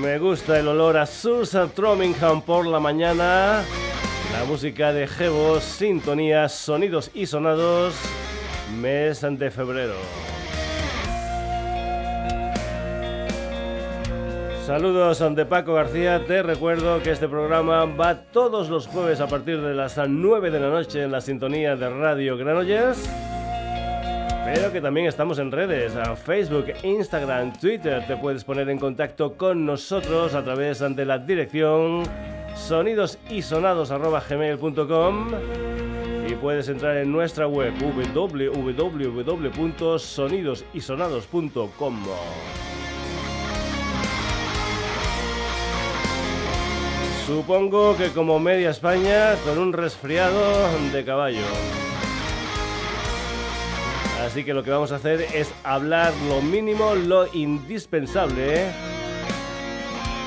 Me gusta el olor a Susan Tromingham por la mañana. La música de Gebo, sintonías, sonidos y sonados. Mes de febrero. Saludos ante Paco García, te recuerdo que este programa va todos los jueves a partir de las 9 de la noche en la sintonía de Radio Granollers. Pero que también estamos en redes, Facebook, Instagram, Twitter. Te puedes poner en contacto con nosotros a través de la dirección sonidosisonados.gmail.com y puedes entrar en nuestra web www.sonidosisonados.com. Supongo que como media España con un resfriado de caballo. Así que lo que vamos a hacer es hablar lo mínimo, lo indispensable,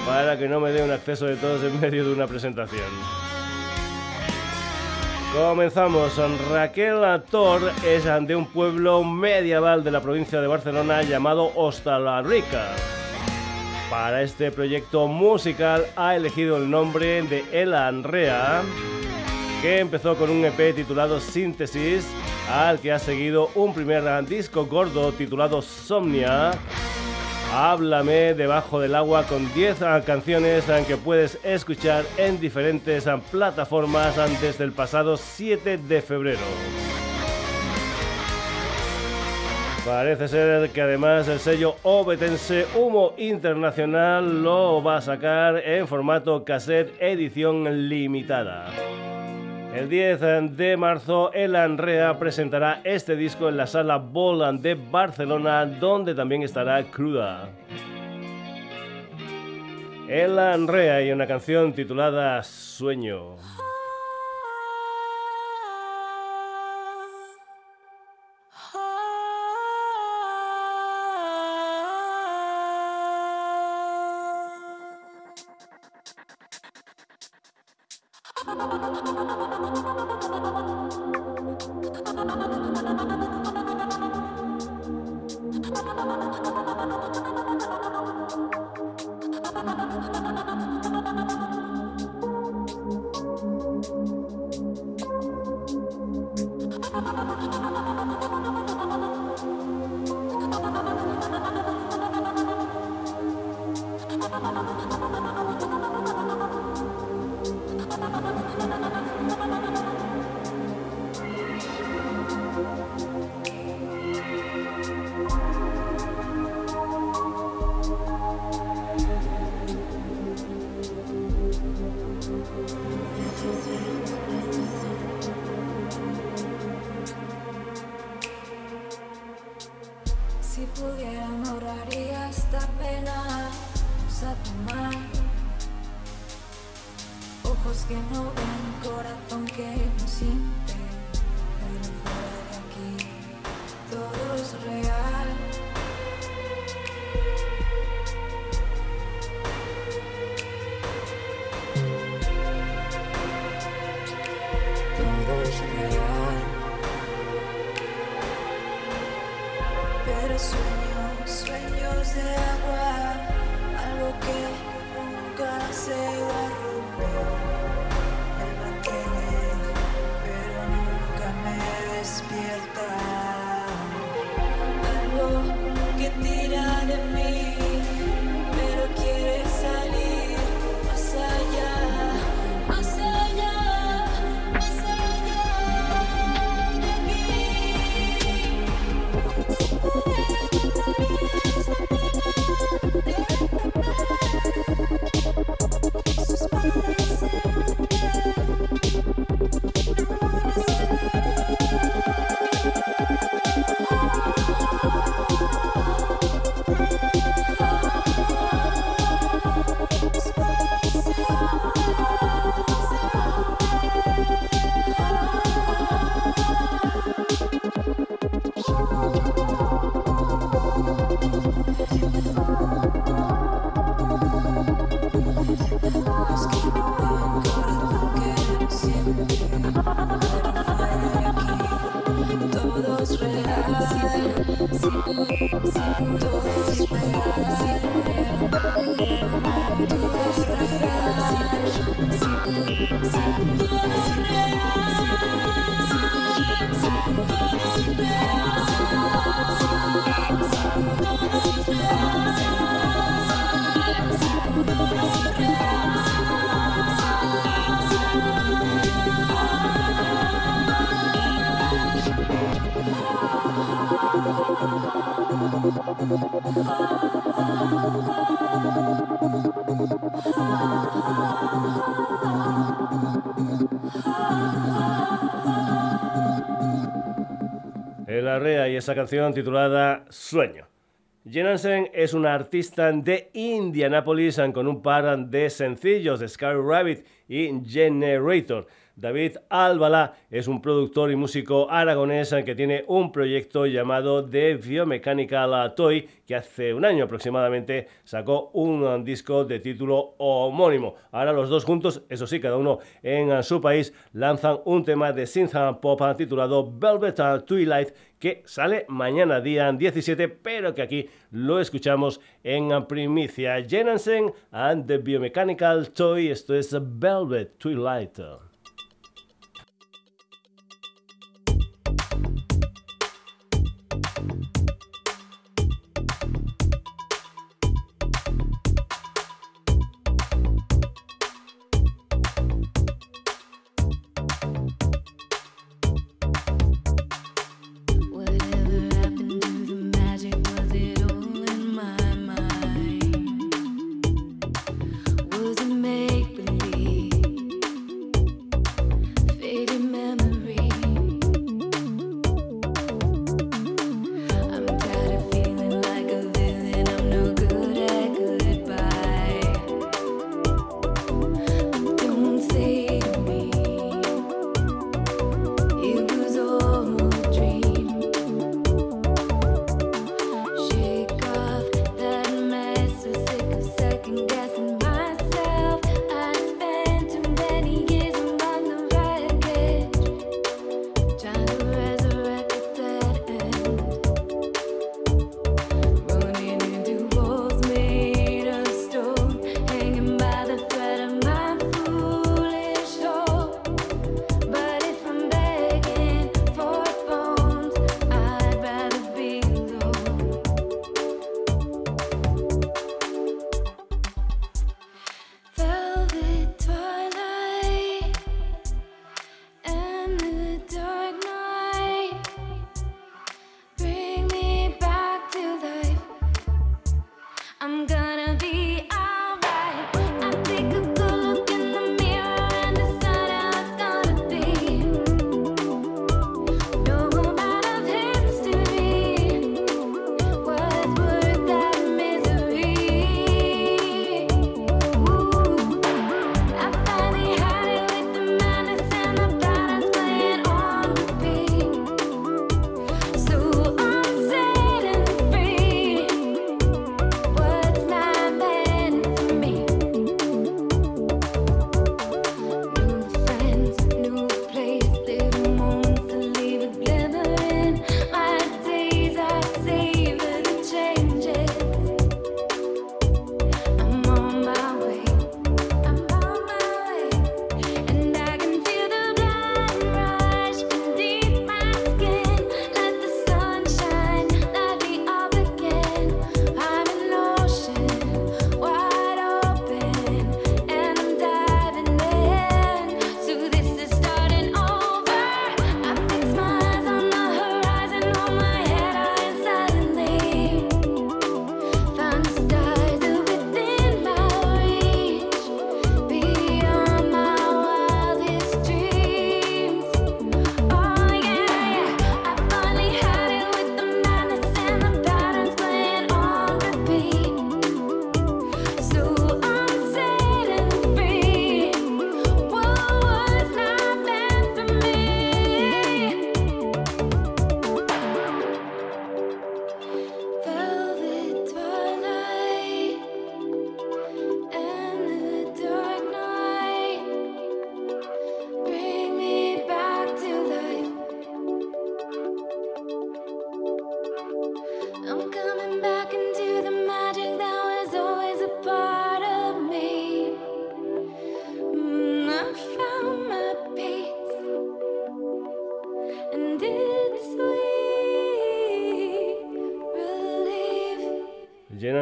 para que no me dé un acceso de todos en medio de una presentación. Comenzamos. Raquel Ator es de un pueblo medieval de la provincia de Barcelona llamado Rica. Para este proyecto musical ha elegido el nombre de Ela Andrea, que empezó con un EP titulado Síntesis, al que ha seguido un primer disco gordo titulado Somnia. Háblame debajo del agua con 10 canciones que puedes escuchar en diferentes plataformas desde el pasado 7 de febrero. Parece ser que además el sello obetense Humo Internacional lo va a sacar en formato cassette edición limitada. El 10 de marzo, El Anrea presentará este disco en la sala Boland de Barcelona, donde también estará Cruda. El Anrea y una canción titulada Sueño. なななな。El Arrea y esa canción titulada Sueño. Jensen es una artista de Indianapolis con un par de sencillos, Sky Rabbit y Generator. David Álvala es un productor y músico aragonés que tiene un proyecto llamado The Biomechanical Toy que hace un año aproximadamente sacó un disco de título homónimo. Ahora los dos juntos, eso sí, cada uno en su país, lanzan un tema de synth pop titulado Velvet Twilight que sale mañana día 17, pero que aquí lo escuchamos en primicia. Jensen and the Biomechanical Toy, esto es Velvet Twilight.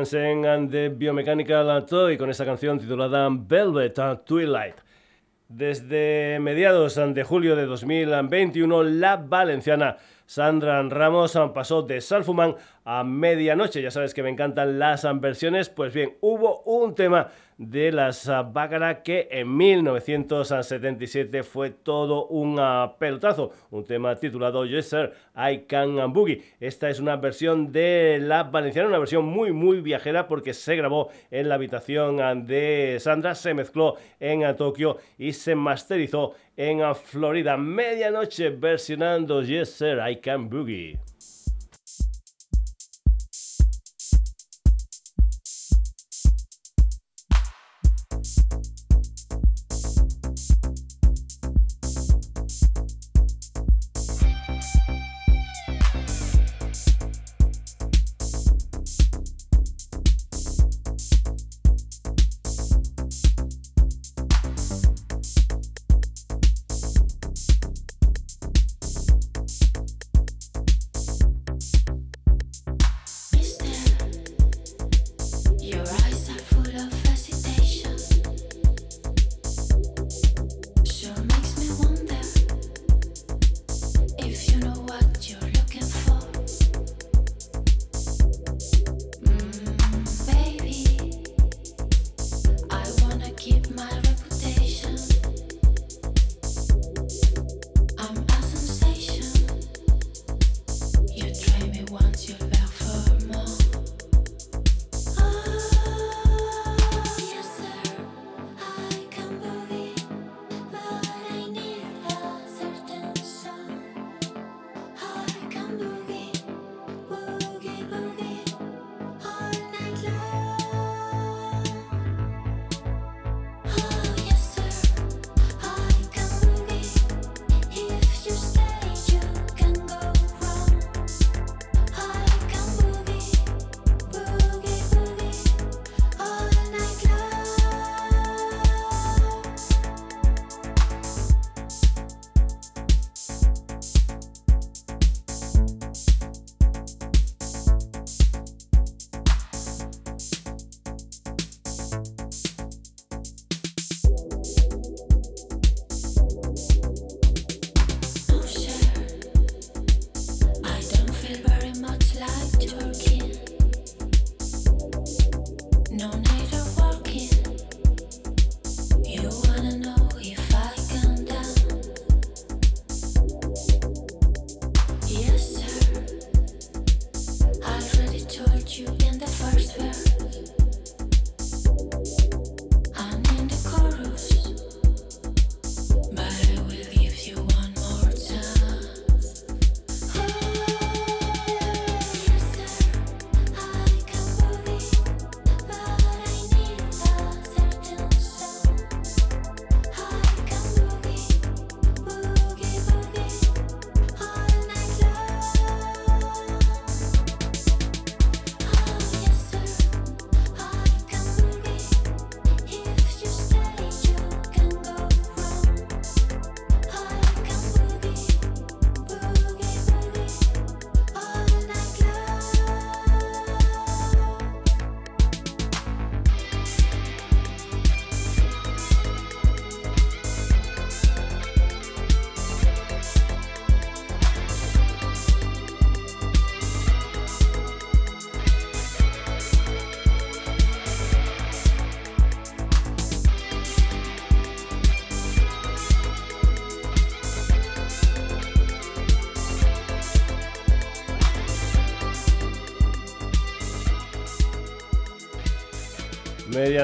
And the Biomechanical Toy con esa canción titulada Velvet Twilight. Desde mediados de julio de 2021, la valenciana Sandra Ramos pasó de Salfuman a medianoche. Ya sabes que me encantan las versiones. Pues bien, hubo un tema de las Bácara que en 1977 fue todo un pelotazo. Un tema titulado Yes Sir, I Can Boogie. Esta es una versión de la valenciana, una versión muy, muy viajera porque se grabó en la habitación de Sandra, se mezcló en Tokio y se masterizó en Florida. Medianoche versionando Yes Sir, I Can Boogie.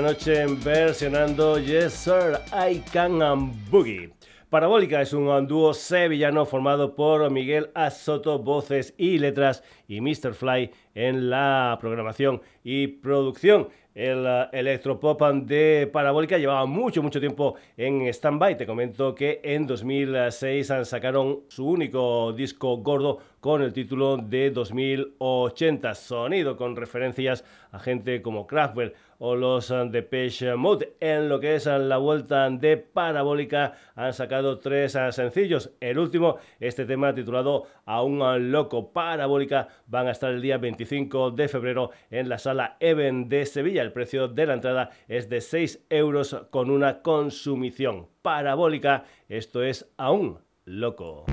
Medianoche versionando Yes Sir, I Can Boogie. Parabólica es un dúo sevillano formado por Miguel Asoto, voces y letras, y Mr. Fly en la programación y producción. El uh, electropop de Parabólica llevaba mucho, mucho tiempo en stand-by. Te comento que en 2006 sacaron su único disco gordo con el título de 2080. Sonido con referencias a gente como Kraftwerk o los eh, de Page Mode. En lo que es eh, la vuelta de Parabólica han sacado tres eh, sencillos. El último, este tema titulado A un loco Parabólica, van a estar el día 25 de febrero en la sala Even de Sevilla. El precio de la entrada es de 6 euros con una consumición. Parabólica, esto es A un loco.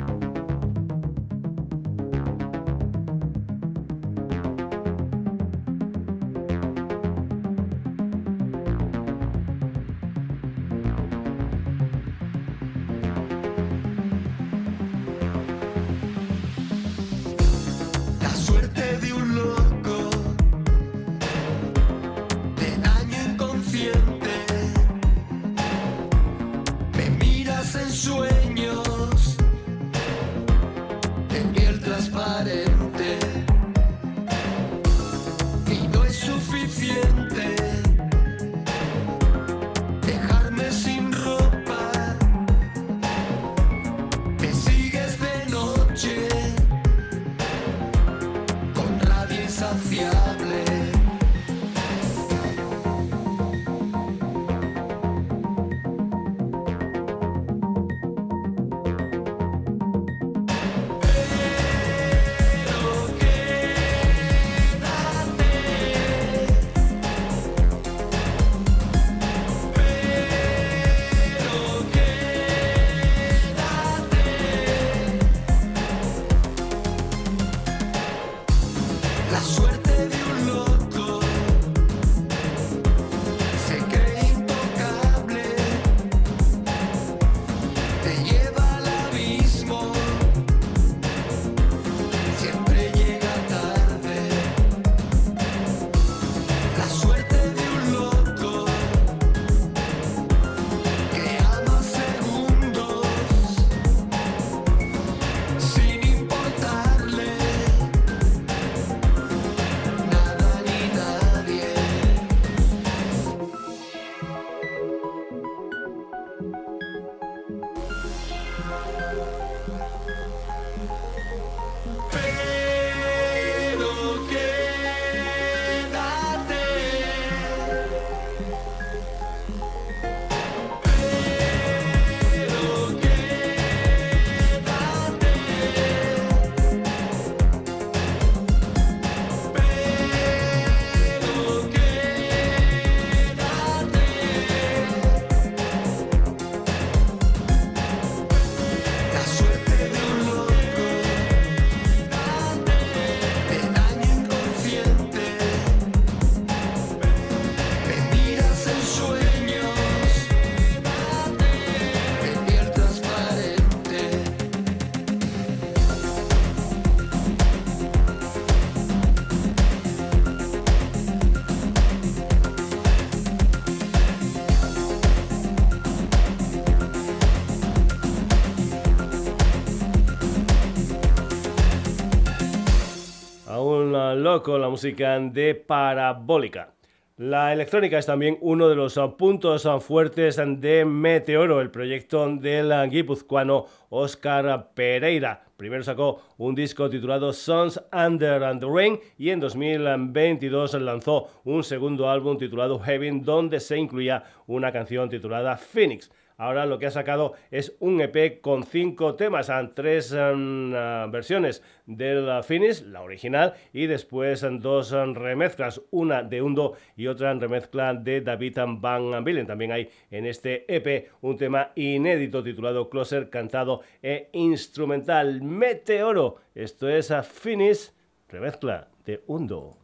Con la música de Parabólica. La electrónica es también uno de los puntos fuertes de Meteoro, el proyecto del guipuzcoano Oscar Pereira. Primero sacó un disco titulado Sons Under the Rain y en 2022 lanzó un segundo álbum titulado Heaven donde se incluía una canción titulada Phoenix. Ahora lo que ha sacado es un EP con cinco temas, tres um, uh, versiones del Finish, la original, y después dos remezclas, una de Undo y otra remezcla de David Van Billen. También hay en este EP un tema inédito titulado Closer, cantado e instrumental. Meteoro, esto es a Finish, remezcla de Undo.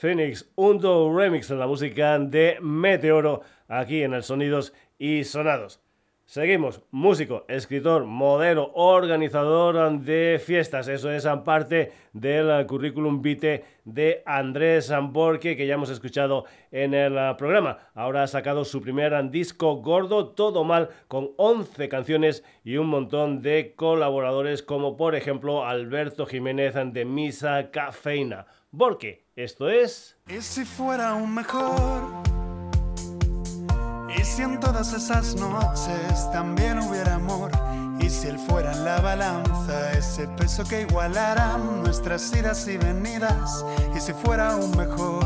Phoenix, un remix en la música de Meteoro aquí en el Sonidos y Sonados. Seguimos, músico, escritor, modelo, organizador de fiestas. Eso es parte del currículum vitae de Andrés Zamborque, que ya hemos escuchado en el programa. Ahora ha sacado su primer disco gordo, Todo Mal, con 11 canciones y un montón de colaboradores, como por ejemplo Alberto Jiménez de Misa Cafeína. Borque, esto es... ¿Y si fuera un mejor? Y si en todas esas noches también hubiera amor, y si él fuera en la balanza, ese peso que igualara nuestras idas y venidas, y si fuera un mejor.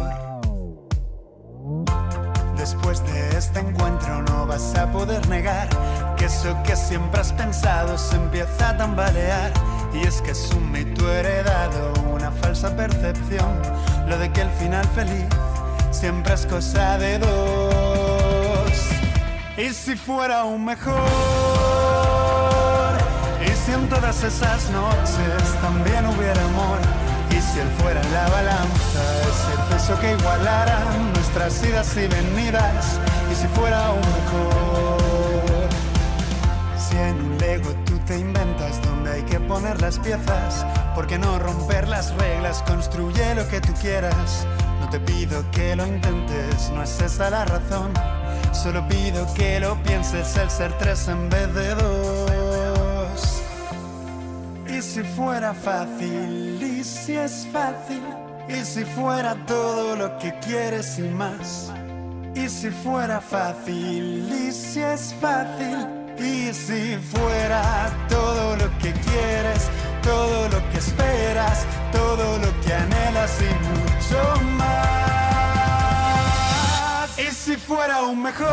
Después de este encuentro no vas a poder negar que eso que siempre has pensado se empieza a tambalear. Y es que es un mito heredado, una falsa percepción, lo de que el final feliz siempre es cosa de dos. Y si fuera un mejor, y si en todas esas noches también hubiera amor, y si él fuera la balanza, ese peso que igualara nuestras idas y venidas, y si fuera un mejor, si en un Lego tú te inventas donde hay que poner las piezas, ¿por qué no romper las reglas? Construye lo que tú quieras, no te pido que lo intentes, no es esa la razón Solo pido que lo pienses el ser tres en vez de dos. Y si fuera fácil, y si es fácil, y si fuera todo lo que quieres y más. Y si fuera fácil, y si es fácil, y si fuera todo lo que quieres, todo lo que esperas, todo lo que anhelas y mucho más si fuera un mejor.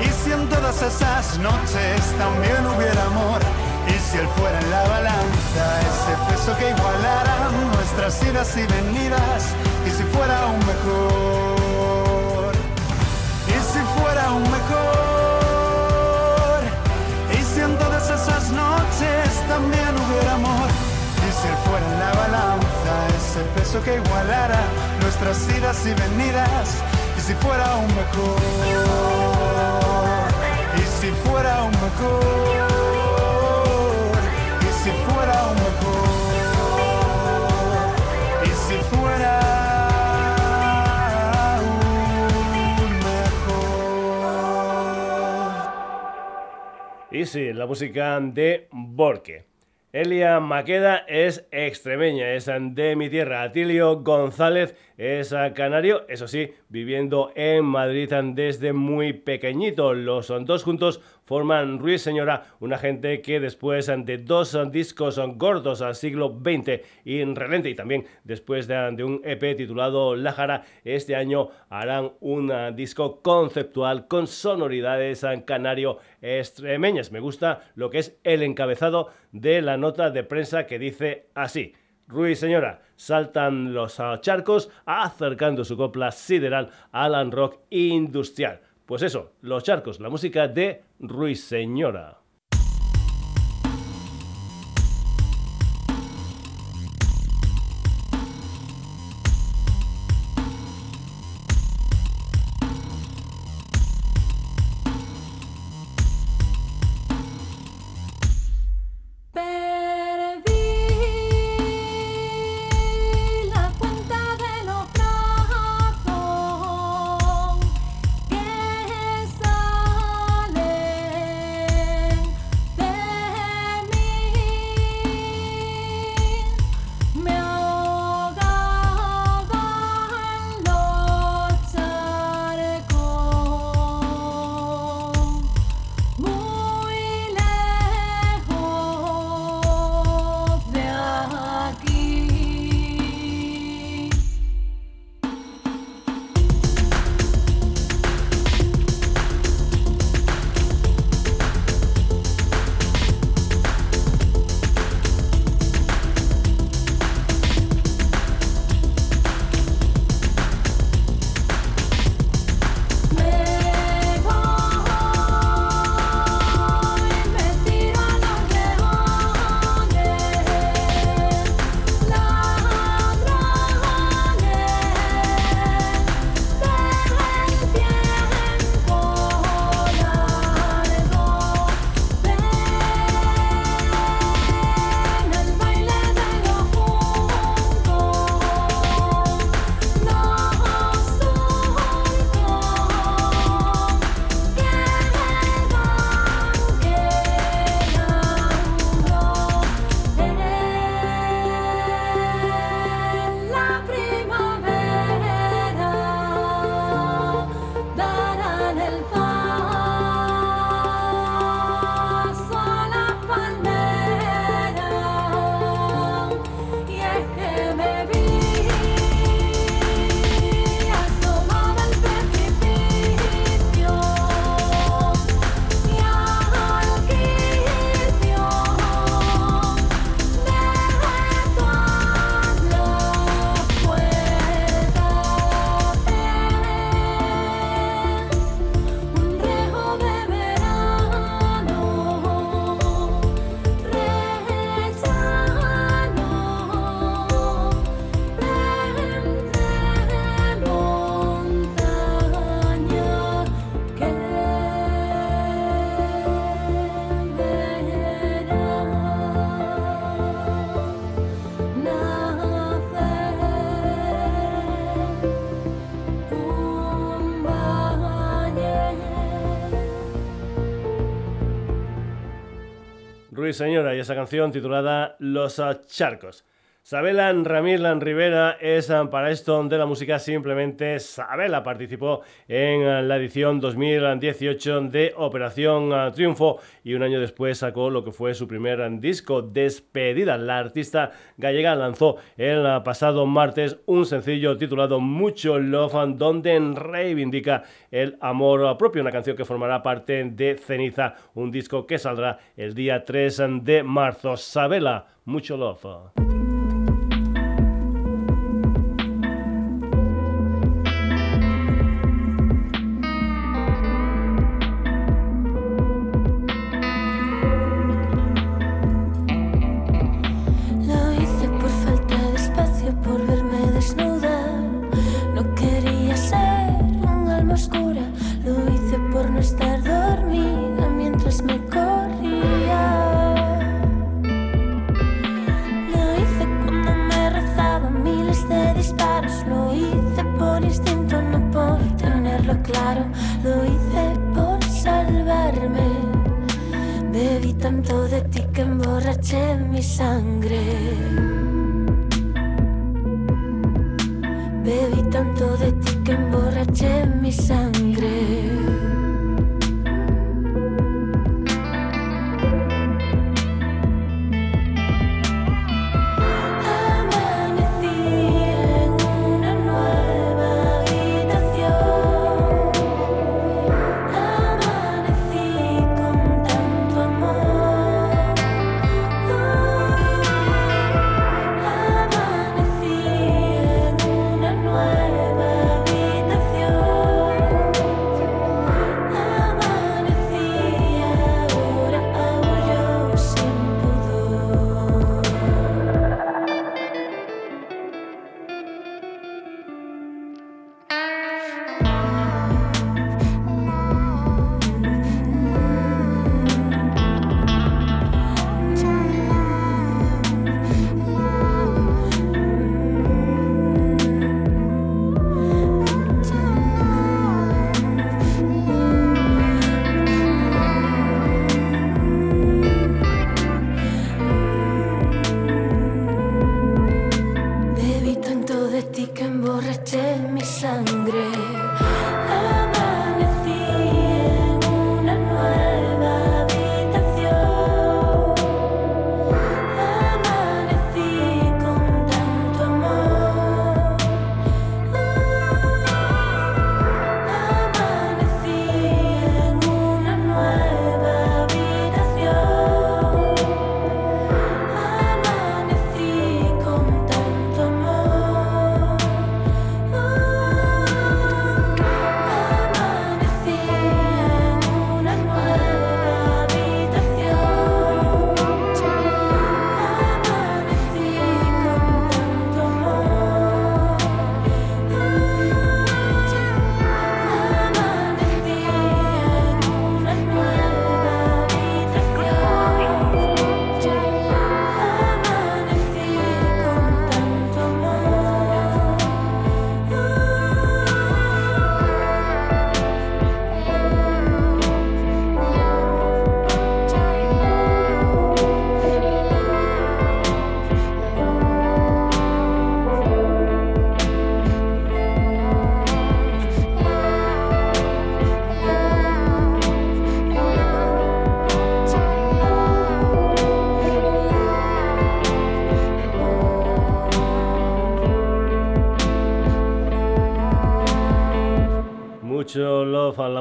Y si en todas esas noches también hubiera amor. Y si él fuera en la balanza, ese peso que igualara nuestras idas y venidas. Y si fuera un mejor. Fuera un mejor. Y si en todas esas noches también hubiera amor. Y si él fuera en la balanza, ese peso que igualara nuestras idas y venidas. Y si fuera un mejor, y si fuera un mejor, y si fuera un mejor, mejor. Y sí, la música de Borque. Elia Maqueda es extremeña, es de mi tierra. Atilio González es canario, eso sí, viviendo en Madrid desde muy pequeñito. Los dos juntos forman Ruiz Señora, una gente que después de dos discos gordos al siglo XX y relente y también después de, un EP titulado La Jara, este año harán un disco conceptual con sonoridades canario extremeñas. Me gusta lo que es el encabezado de la nota de prensa que dice así. Ruiz Señora, saltan los charcos acercando su copla sideral al rock industrial. Pues eso, los charcos, la música de Ruiz Señora. Señora, y esa canción titulada Los Charcos. Sabela Ramírez Rivera es ah, para esto de la música simplemente Sabela. Participó en ah, la edición 2018 de Operación ah, Triunfo y un año después sacó lo que fue su primer disco, Despedida. La artista gallega lanzó el pasado martes un sencillo titulado Mucho Love, donde reivindica el amor propio, una canción que formará parte de Ceniza, un disco que saldrá el día 3 de marzo. Sabela, Mucho Love.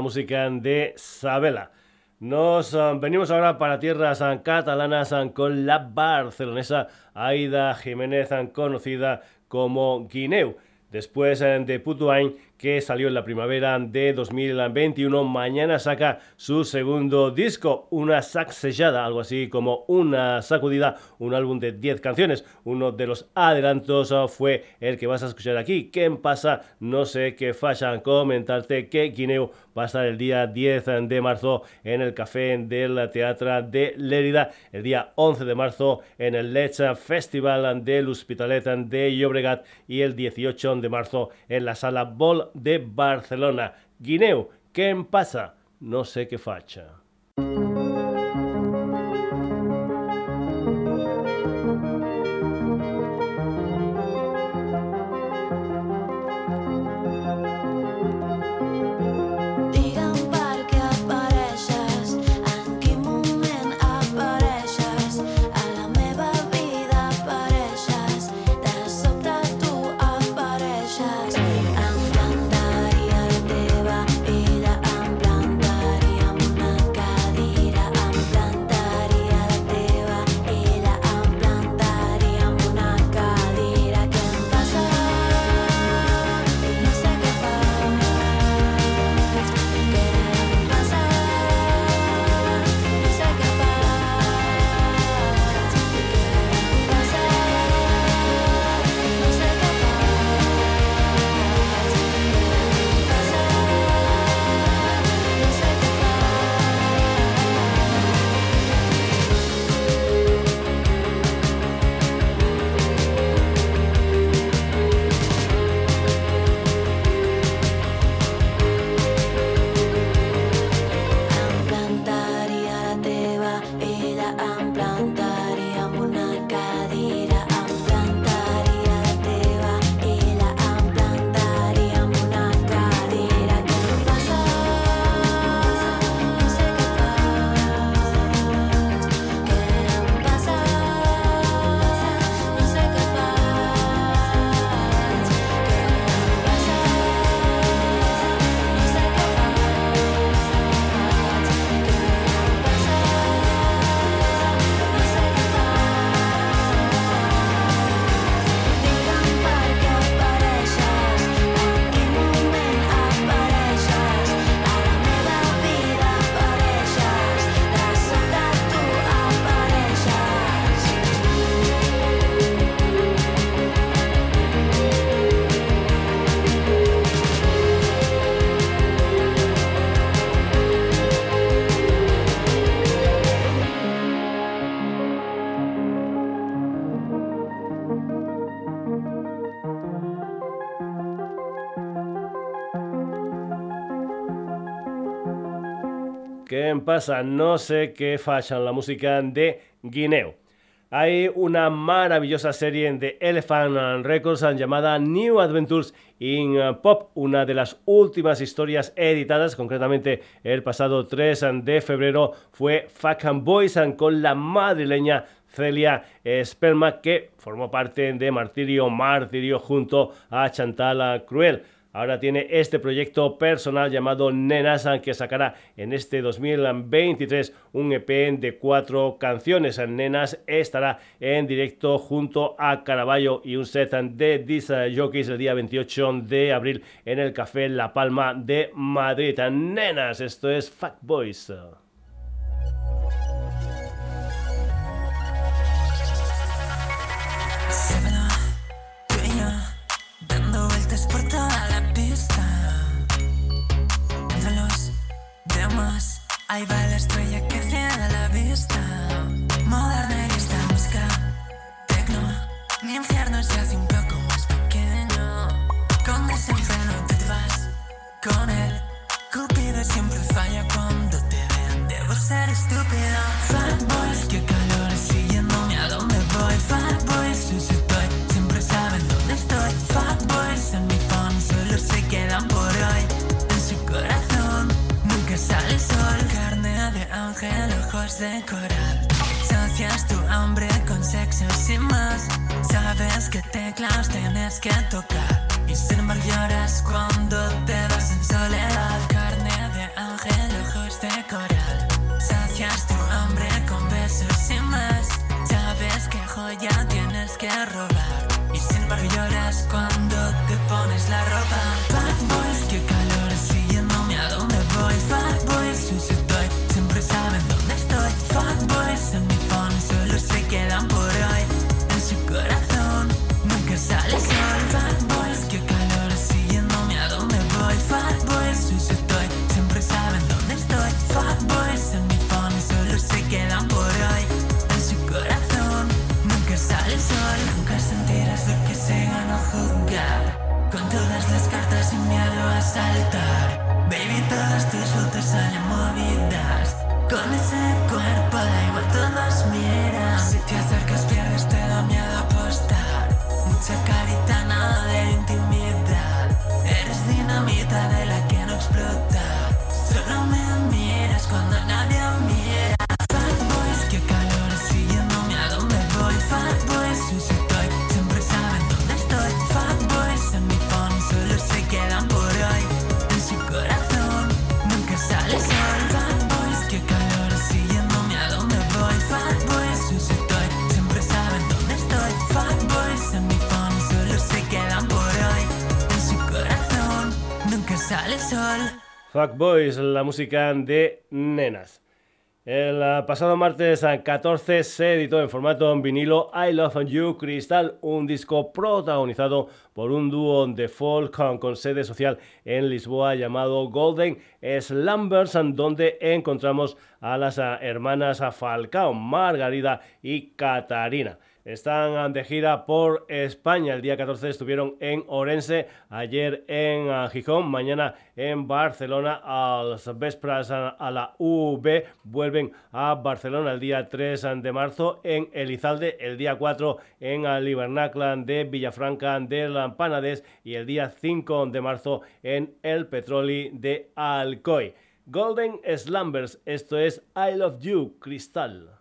Música de Sabela. Nos ah, venimos ahora para tierras ah, catalanas ah, con la barcelonesa Aida Jiménez, conocida como Guineu. Después de Putuain, que salió en la primavera de 2021. Mañana saca su segundo disco, una sacsellada, algo así como una sacudida, un álbum de 10 canciones. Uno de los adelantos fue el que vas a escuchar aquí. ¿Qué pasa? No sé qué falla. Comentarte que Guineo va a estar el día 10 de marzo en el Café del Teatro de Lérida, el día 11 de marzo en el Lecha Festival del Hospitalet de Llobregat y el 18 de marzo en la Sala Bol de Barcelona. Guineu, ¿qué pasa? No sé qué facha. Pasa? No sé qué fallan la música de Guineo. Hay una maravillosa serie de Elephant Records llamada New Adventures in Pop, una de las últimas historias editadas, concretamente el pasado 3 de febrero, fue Fuck and Boys con la madrileña Celia Spelma, que formó parte de Martirio Martirio junto a Chantal Cruel. Ahora tiene este proyecto personal llamado Nenas que sacará en este 2023 un EP de cuatro canciones. Nenas estará en directo junto a Caraballo y un set de This Jockeys el día 28 de abril en el Café La Palma de Madrid. Nenas, esto es Fat Boys. Ahí va la estrella que ciega la vista. Ojos de coral. Sacias tu hambre con sexo sin más. Sabes que teclas tienes que tocar. Y sin embargo lloras cuando te vas en soledad. Carne de ángel, ojos de coral. Sacias tu hambre con besos sin más. Sabes que joya tienes que robar. Y sin embargo lloras cuando te pones la ropa. Saltar. Baby, todas tus fotos salen movidas. Con ese cuerpo da igual todos miran Si te acercas pierdes te da miedo apostar. Mucha carita, nada de intimidad. Eres dinamita de la que no explota. Solo me miras cuando nadie mira Fuck Boys, la música de Nenas. El ah, pasado martes 14 ah, se editó en formato vinilo I Love You Crystal, un disco protagonizado por un dúo de folk con, sede social en Lisboa llamado Golden Slumbers, donde encontramos a las ah, hermanas Falcao, Margarida y Catarina. Están de gira por España. El día 14 estuvieron en Orense, ayer en ah, Gijón, mañana en Barcelona, a las vespras a la UV. Vuelven a Barcelona el día 3 de marzo, en Elizalde el día 4 en Libernaclan de Villafranca de Lampanades y el día 5 de marzo en el Petroli de Alcoy. Golden Slumbers, esto es I Love You, Cristal.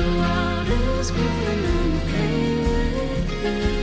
the world is cruel and I'm okay with it.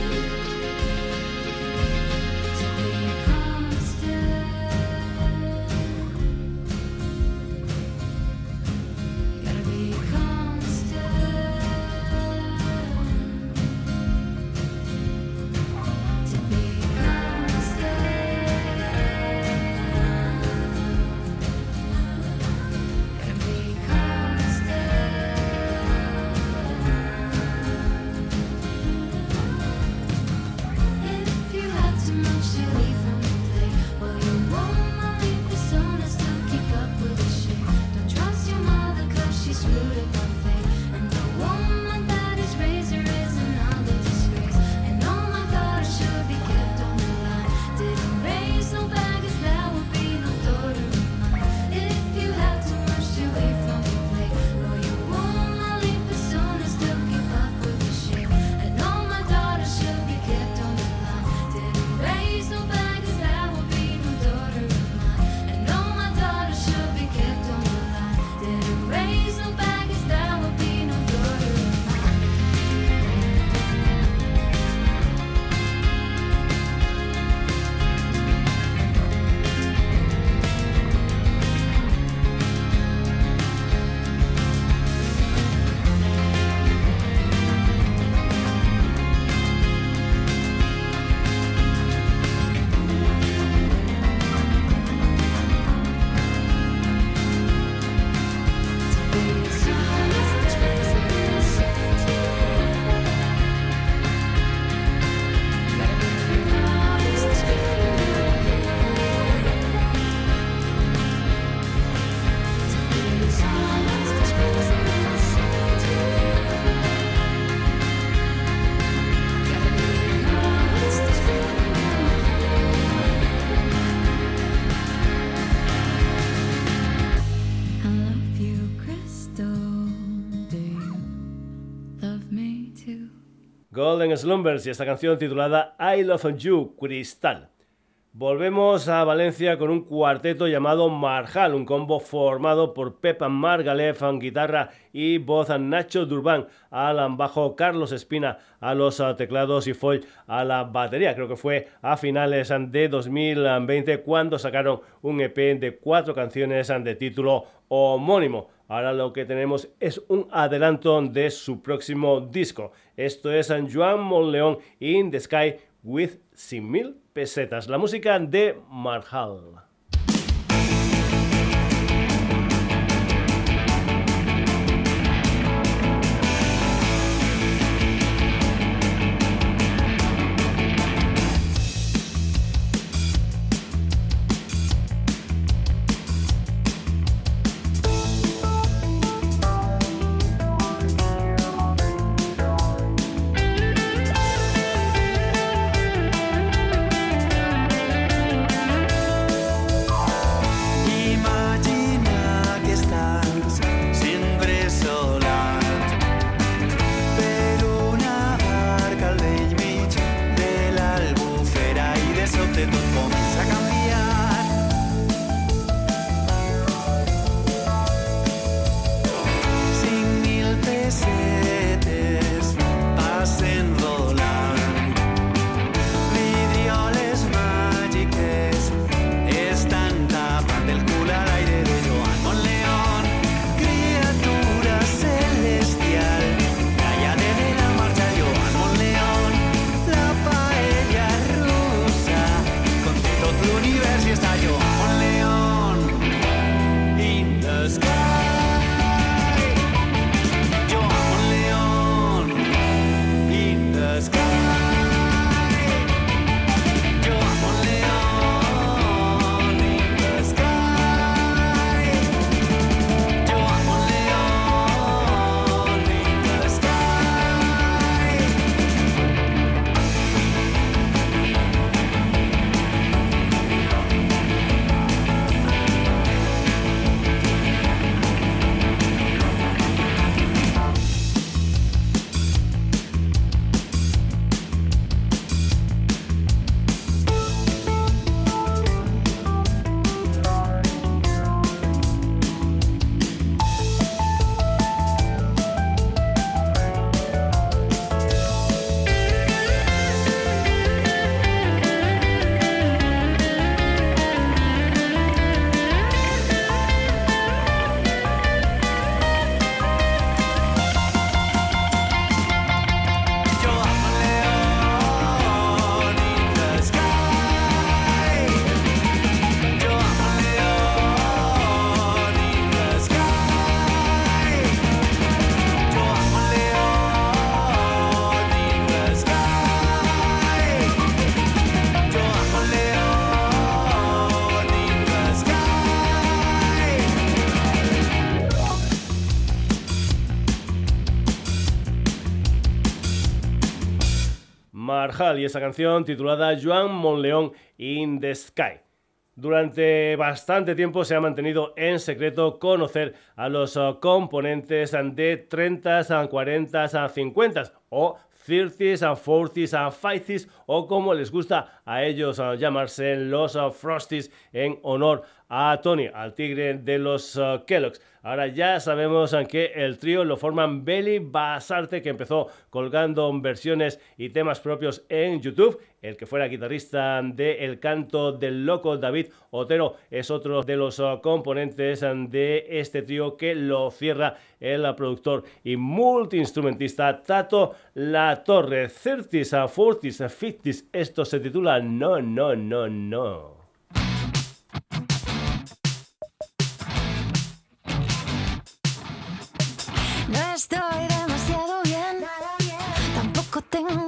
Slumbers y esta canción titulada I Love You, Cristal. Volvemos a Valencia con un cuarteto llamado Marjal, un combo formado por Pepa Margalef en guitarra y voz Nacho Durban al bajo, Carlos Espina a los teclados y Foy a la batería. Creo que fue a finales de 2020 cuando sacaron un EP de cuatro canciones de título homónimo. Ahora lo que tenemos es un adelanto de su próximo disco. Esto es San Juan Monleón in the Sky with 100.000 pesetas. La música de Marhal. Y esa canción titulada Joan Monleón in the Sky. Durante bastante tiempo se ha mantenido en secreto conocer a los uh, componentes de 30, 40, 50 o 30s, 40s, 50s o como les gusta a ellos uh, llamarse los uh, Frosties en honor a Tony, al tigre de los Kellogg's. Ahora ya sabemos que el trío lo forman Belly Basarte, que empezó colgando versiones y temas propios en YouTube. El que fuera guitarrista de El Canto del Loco, David Otero, es otro de los uh, componentes de este trío que lo cierra el productor y multiinstrumentista Tato La Torre. 30s, 40s, 50s, esto se titula No, no, no, no. Estoy demasiado bien. Tampoco tengo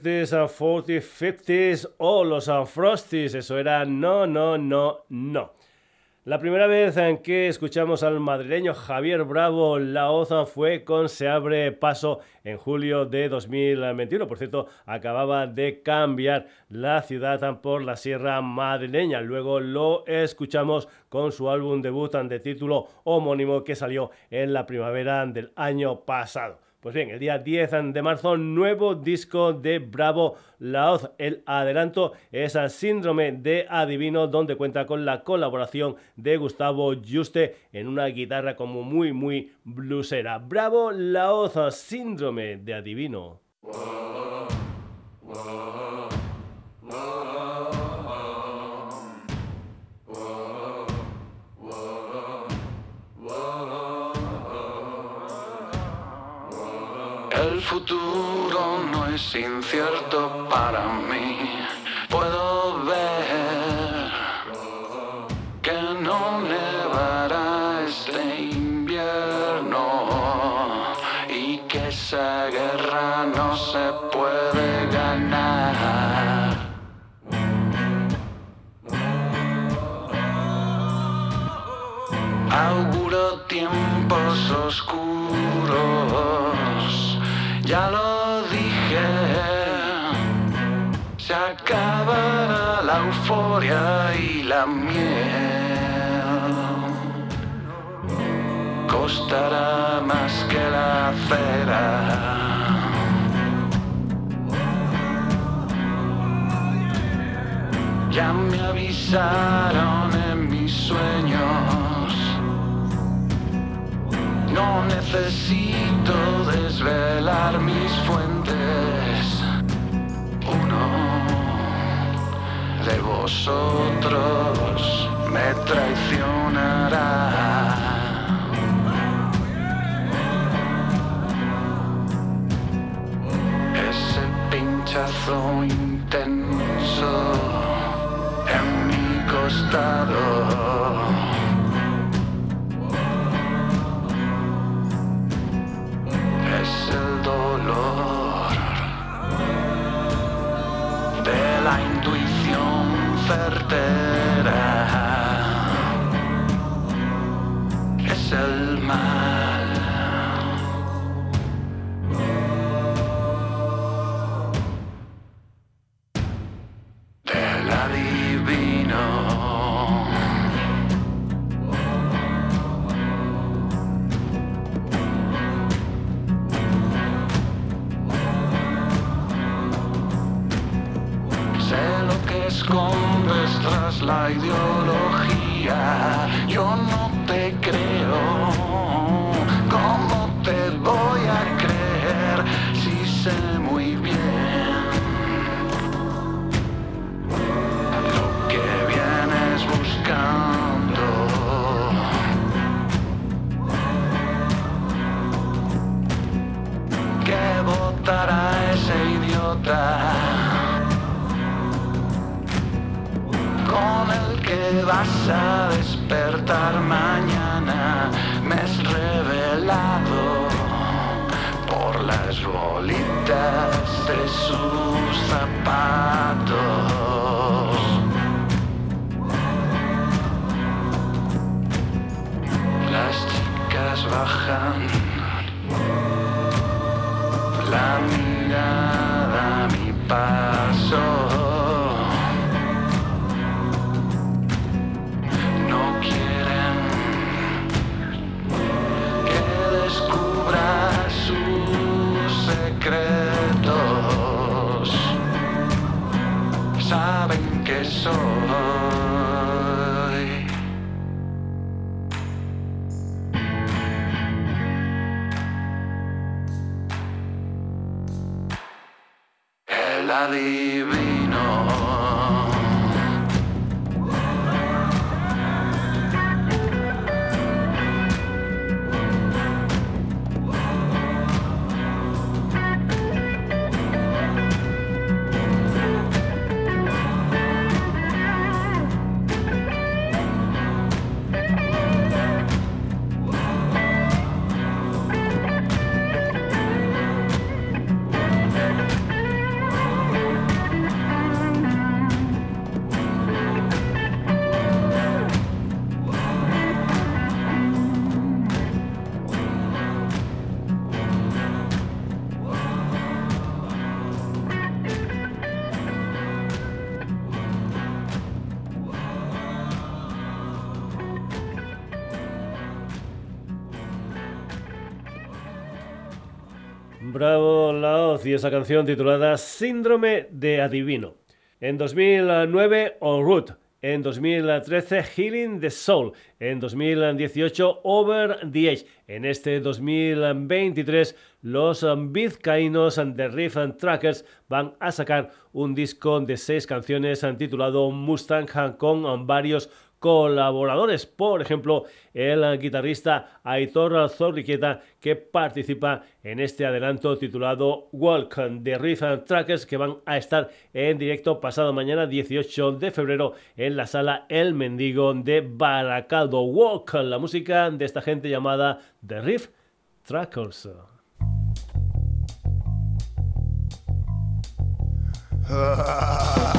40 50s o los Frosties. Eso era no, no, no, no. La primera vez en que escuchamos al madrileño Javier Bravo La Oza fue con Se abre paso en julio de 2021. Por cierto, acababa de cambiar la ciudad por la Sierra Madrileña. Luego lo escuchamos con su álbum debut de título homónimo que salió en la primavera del año pasado. Pues bien, el día 10 de marzo, nuevo disco de Bravo Laoz. El adelanto es al Síndrome de Adivino, donde cuenta con la colaboración de Gustavo Juste en una guitarra como muy, muy blusera. Bravo Laoz, Síndrome de Adivino. Futuro no es incierto para mí. Puedo ver que no nevará este invierno y que esa guerra no se puede ganar. auguro tiempos oscuros, ya lo dije, se acabará la euforia y la miel, costará más que la cera. Ya me avisaron en mis sueños. No necesito desvelar mis fuentes. Uno de vosotros me traicionará. Ese pinchazo intenso en mi costado. De la intuición certera. Es el mal. Que soy. El adivino. Esa canción titulada Síndrome de Adivino. En 2009, On Route. En 2013, Healing the Soul. En 2018, Over the Edge. En este 2023, los vizcaínos de Riff and Trackers van a sacar un disco de seis canciones titulado Mustang con varios colaboradores, por ejemplo, el guitarrista Aitor Zorriqueta, que participa en este adelanto titulado Walk de Riff and Trackers, que van a estar en directo pasado mañana 18 de febrero en la sala El Mendigo de Baracaldo. Walk, la música de esta gente llamada The Riff Trackers.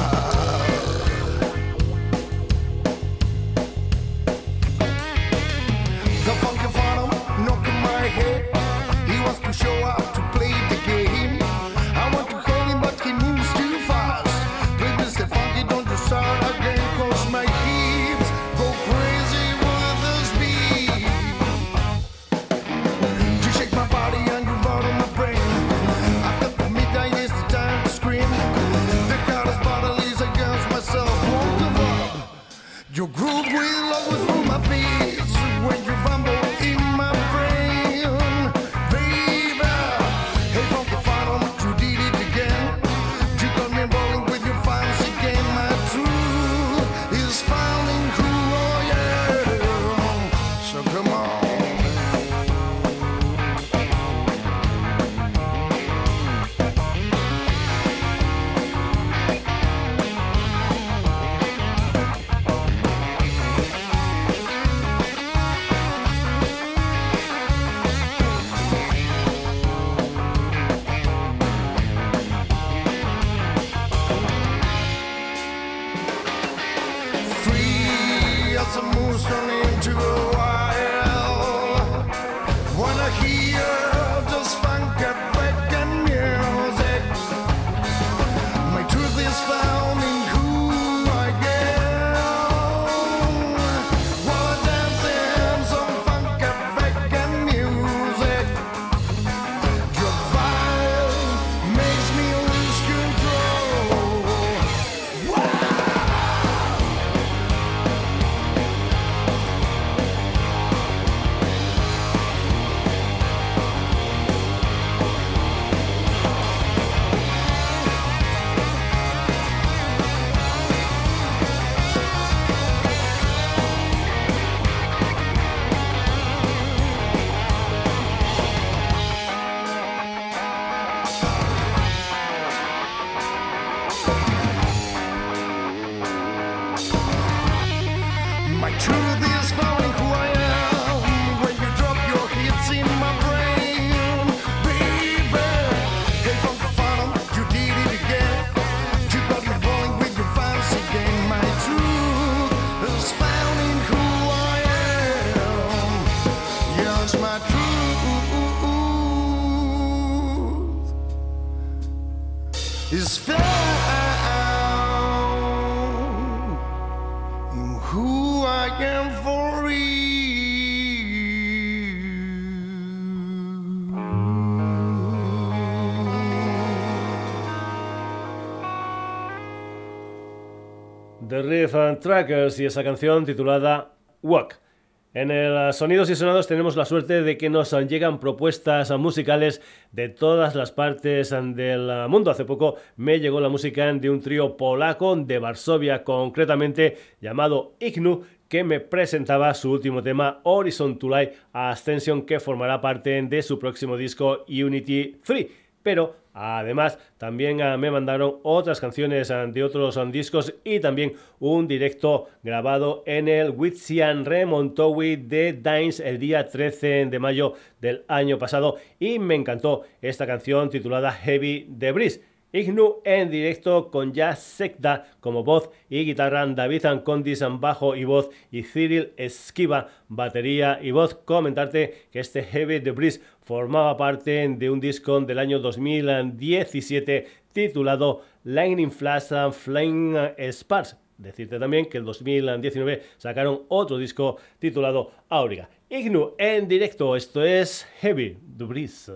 The Riff and Trackers y esa canción titulada Walk. En el Sonidos y Sonados tenemos la suerte de que nos llegan propuestas musicales de todas las partes del mundo. Hace poco me llegó la música de un trío polaco de Varsovia, concretamente llamado Ignu, que me presentaba su último tema Horizon to Light Ascension, que formará parte de su próximo disco Unity 3. Pero además también ah, me mandaron otras canciones ah, de otros ah, discos y también un directo grabado en el Witsian Remontowi de Dines el día 13 de mayo del año pasado y me encantó esta canción titulada Heavy Debris. Ignu en directo con Jazz Secta como voz y guitarra, David Ancondis en bajo y voz y Cyril Esquiva batería y voz. Comentarte que este Heavy Debris formaba parte de un disco del año 2017 titulado Lightning Flash and Flame Sparks. Decirte también que el 2019 sacaron otro disco titulado Auriga. Ignu en directo, esto es Heavy Debris.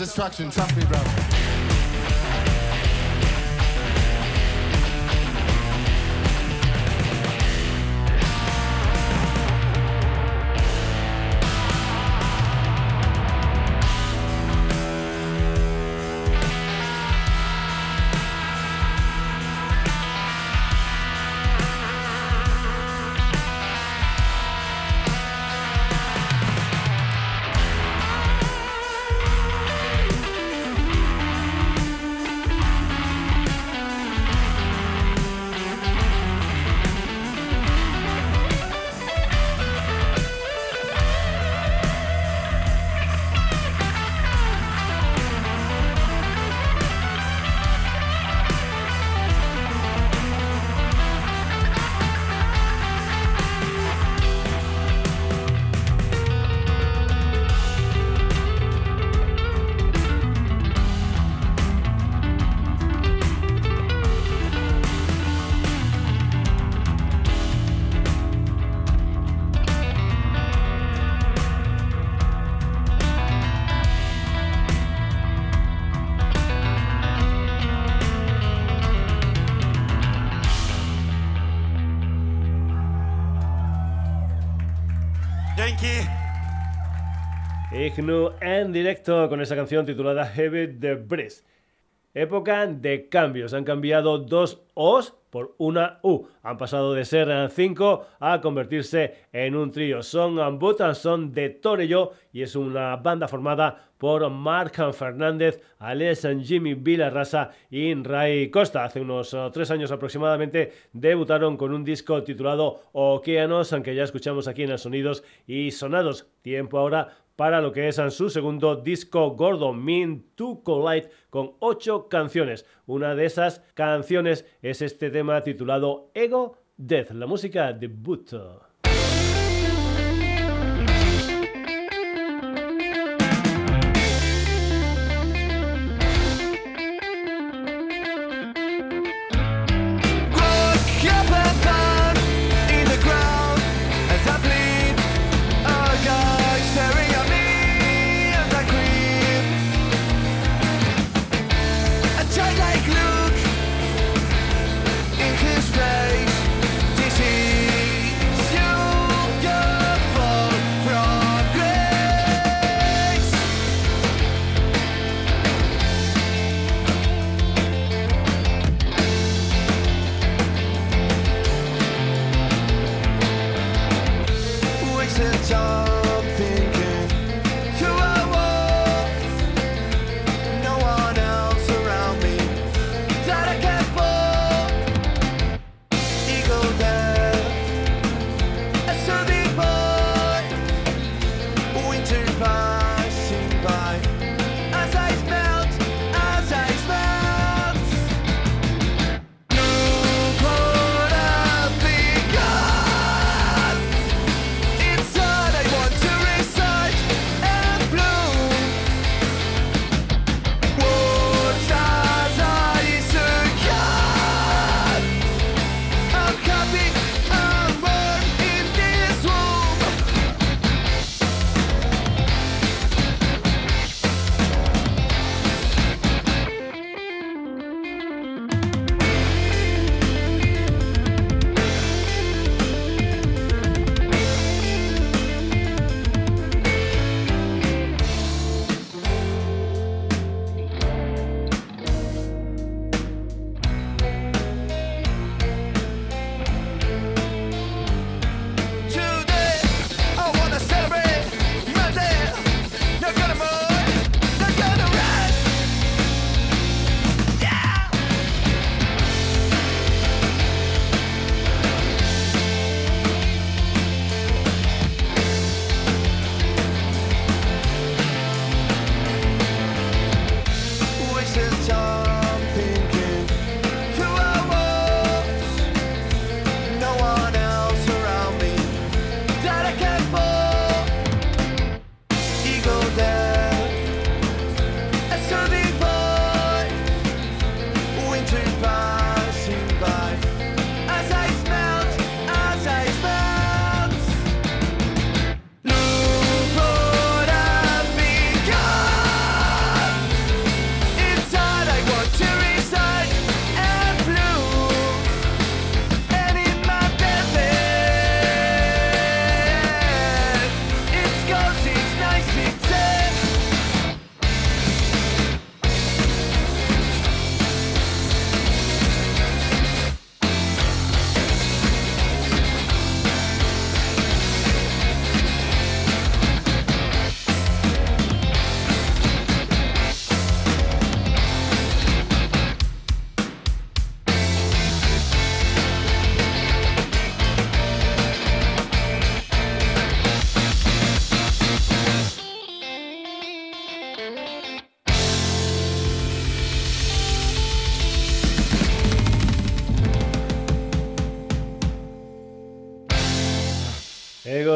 Destruction. Trust me, bro. Ignu en directo con esa canción titulada Heavy the Breeze. Época de cambios. Han cambiado dos O's por una U. Han pasado de ser cinco a convertirse en un trío. Son Butan, son de Torello y es una banda formada por Mark Fernández, Alex Jimmy Villarrasa y Ray Costa. Hace unos eh, tres años aproximadamente debutaron con un disco titulado Okeanos, aunque ya escuchamos aquí en el Sonidos y Sonados. Tiempo ahora para lo que es su segundo disco gordo, Mean to Collide, con ocho canciones. Una de esas canciones es este tema titulado Ego Death, la música de Buto.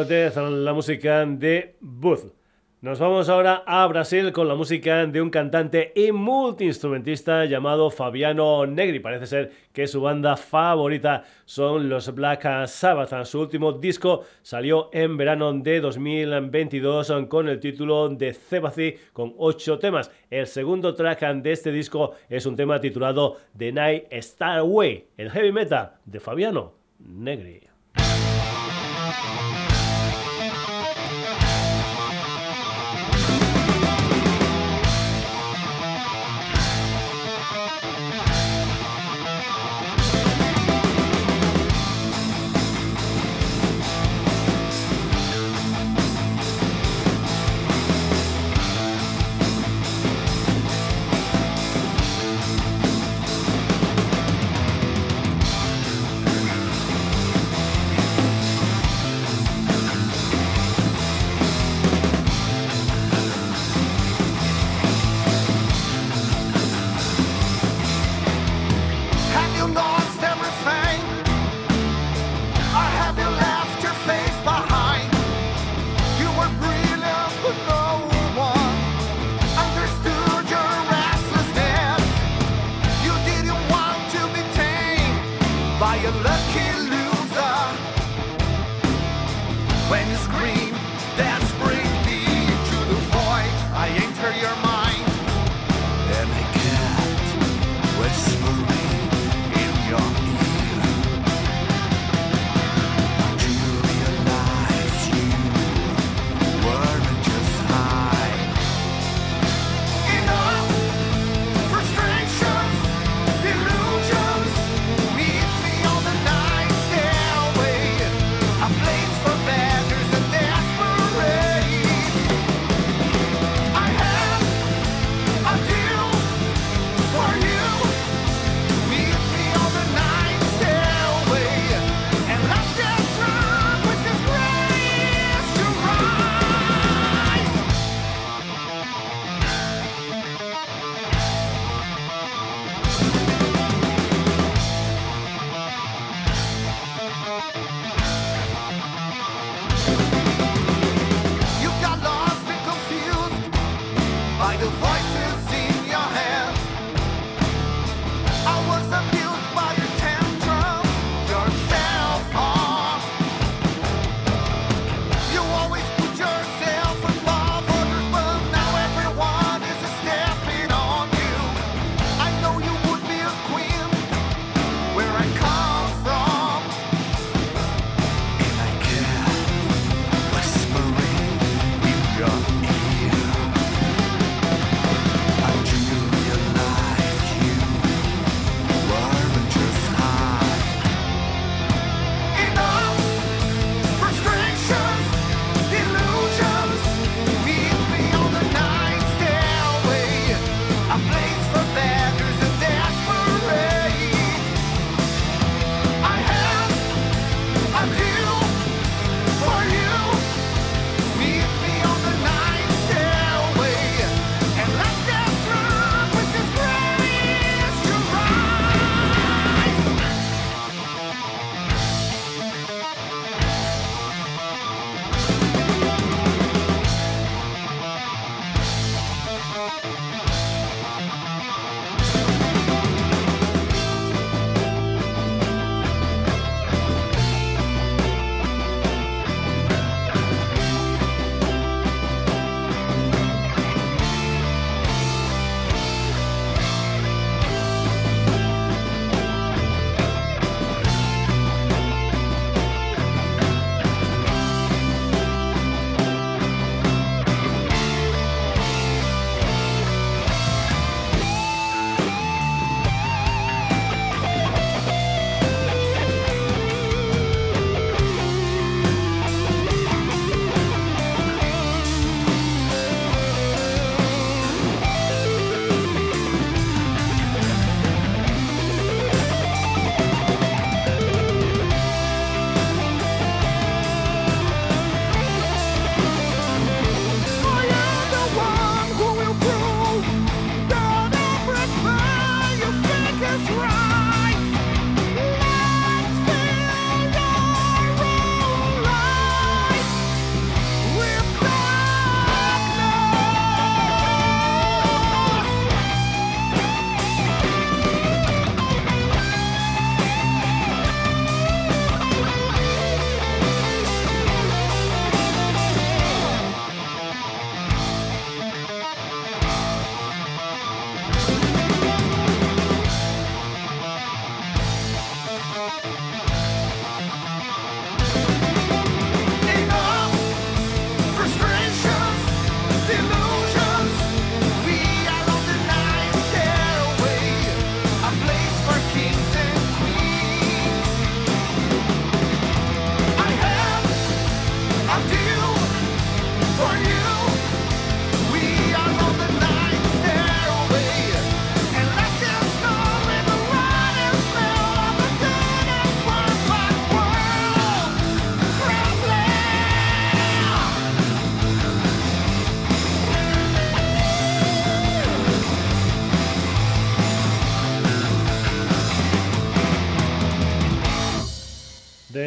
Egotez, la música de Booth. Nos vamos ahora a Brasil con la música de un cantante y multiinstrumentista llamado Fabiano Negri. Parece ser que su banda favorita son los Black Sabbath. Su último disco salió en verano de 2022 con el título de Cebaci con ocho temas. El segundo track de este disco es un tema titulado The Night Star Way, el heavy metal de Fabiano Negri.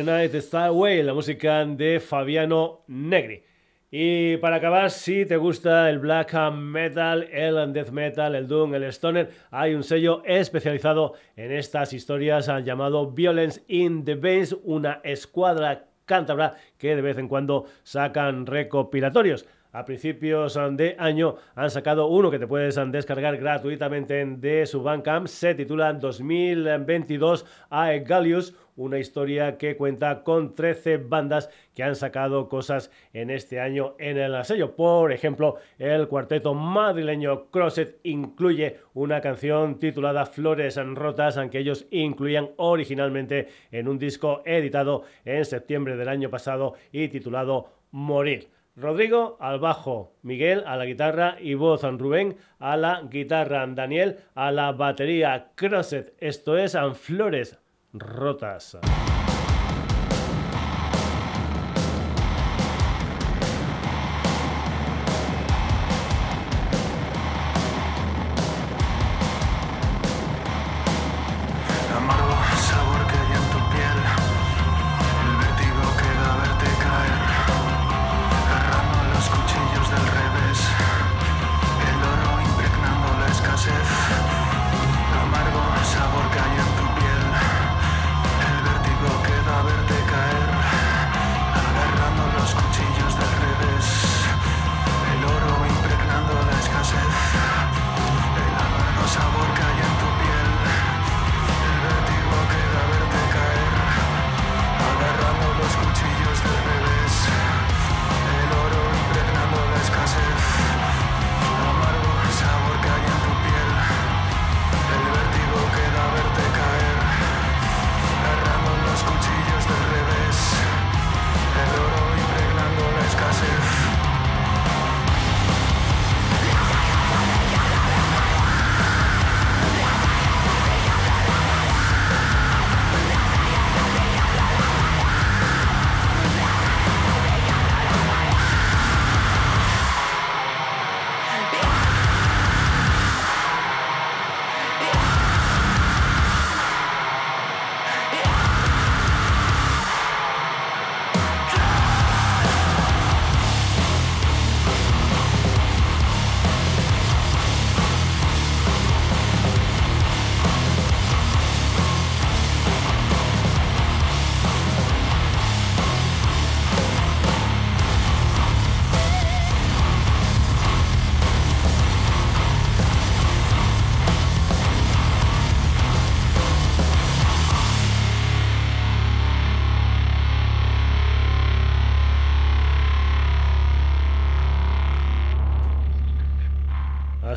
The Night Star Away, la música de Fabiano Negri. Y para acabar, si te gusta el black metal, el death metal, el doom, el stoner, hay un sello especializado en estas historias ah, llamado Violence in the Veins, una escuadra cántabra que de vez en cuando sacan recopilatorios a principios de año han sacado uno que te puedes descargar gratuitamente de su Bandcamp. Se titula 2022 Aegalius, una historia que cuenta con 13 bandas que han sacado cosas en este año en el sello. Por ejemplo, el cuarteto madrileño Crosset incluye una canción titulada Flores Rotas, aunque ellos incluían originalmente en un disco editado en septiembre del año pasado y titulado Morir. Rodrigo al bajo, Miguel a la guitarra y voz, Rubén a la guitarra, Daniel a la batería, Crosset, esto es Flores Rotas.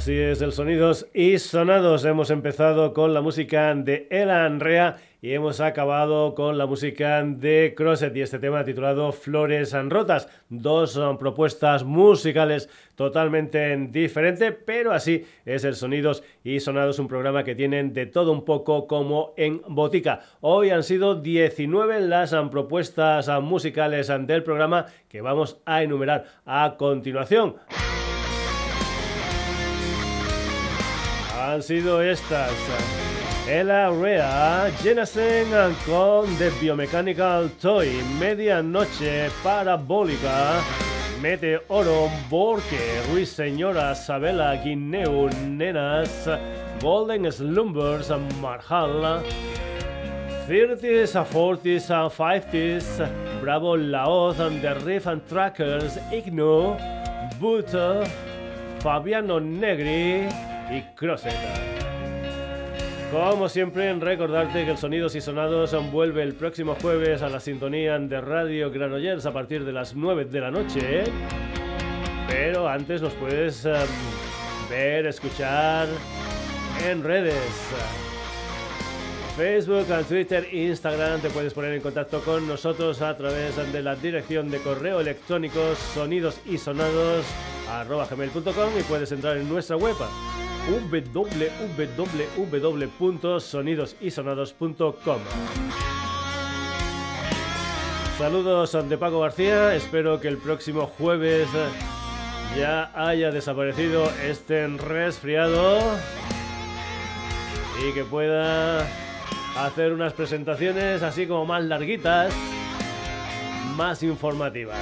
Así es, el Sonidos y Sonados. Hemos empezado con la música de Elan Rea y hemos acabado con la música de Crosset y este tema titulado Flores Rotas. Dos um, propuestas musicales totalmente diferentes, pero así es el Sonidos y Sonados, un programa que tienen de todo un poco como en botica. Hoy han sido 19 las um, propuestas um, musicales del programa que vamos a enumerar a continuación. Han sido estas. Ella Rea, Jensen con The Biomechanical Toy, Medianoche Parabólica, Meteoro, Borque, Ruiseñora, Sabela, Guineu, Nenas, Golden Slumbers, Marhal, 30s, 40s, 50s, Bravo Laoz, The Riff and Trackers, Igno, Buta, Fabiano Negri, y Croseta. Como siempre, recordarte que el Sonidos y Sonados vuelve el próximo jueves a la sintonía de Radio Granollers a partir de las 9 de la noche. Pero antes nos puedes em, ver, escuchar en redes. Facebook, Twitter, Instagram. Te puedes poner en contacto con nosotros a través de la dirección de correo electrónico sonidosisonados.com y puedes entrar en nuestra web www.sonidosisonados.com. Saludos de Paco García, espero que el próximo jueves ya haya desaparecido este resfriado y que pueda hacer unas presentaciones así como más larguitas, más informativas.